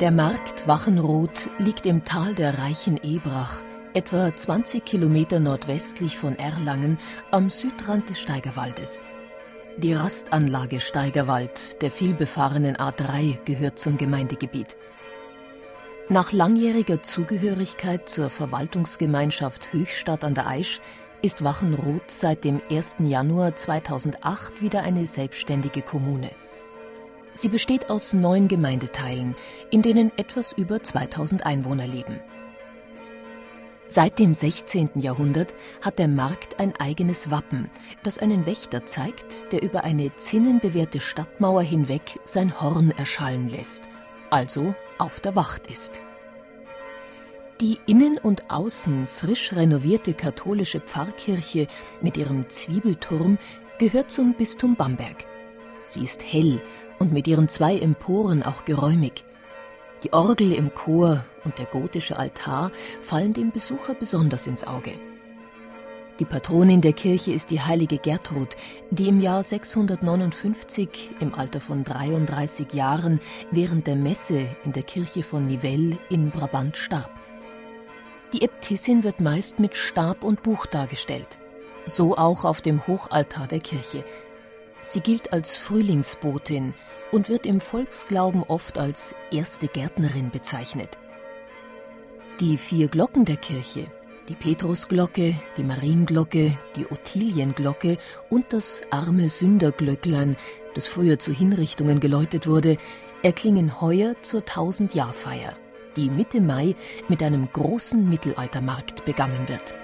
Der Markt Wachenroth liegt im Tal der reichen Ebrach, etwa 20 Kilometer nordwestlich von Erlangen am Südrand des Steigerwaldes. Die Rastanlage Steigerwald der vielbefahrenen A3 gehört zum Gemeindegebiet. Nach langjähriger Zugehörigkeit zur Verwaltungsgemeinschaft Höchstadt an der Aisch ist Wachenroth seit dem 1. Januar 2008 wieder eine selbstständige Kommune. Sie besteht aus neun Gemeindeteilen, in denen etwas über 2000 Einwohner leben. Seit dem 16. Jahrhundert hat der Markt ein eigenes Wappen, das einen Wächter zeigt, der über eine zinnenbewehrte Stadtmauer hinweg sein Horn erschallen lässt, also auf der Wacht ist. Die innen und außen frisch renovierte katholische Pfarrkirche mit ihrem Zwiebelturm gehört zum Bistum Bamberg. Sie ist hell und mit ihren zwei Emporen auch geräumig. Die Orgel im Chor und der gotische Altar fallen dem Besucher besonders ins Auge. Die Patronin der Kirche ist die heilige Gertrud, die im Jahr 659 im Alter von 33 Jahren während der Messe in der Kirche von Nivelles in Brabant starb. Die Äbtissin wird meist mit Stab und Buch dargestellt. So auch auf dem Hochaltar der Kirche, Sie gilt als Frühlingsbotin und wird im Volksglauben oft als erste Gärtnerin bezeichnet. Die vier Glocken der Kirche, die Petrusglocke, die Marienglocke, die Ottilienglocke und das arme Sünderglöcklein, das früher zu Hinrichtungen geläutet wurde, erklingen heuer zur Tausendjahrfeier, die Mitte Mai mit einem großen Mittelaltermarkt begangen wird.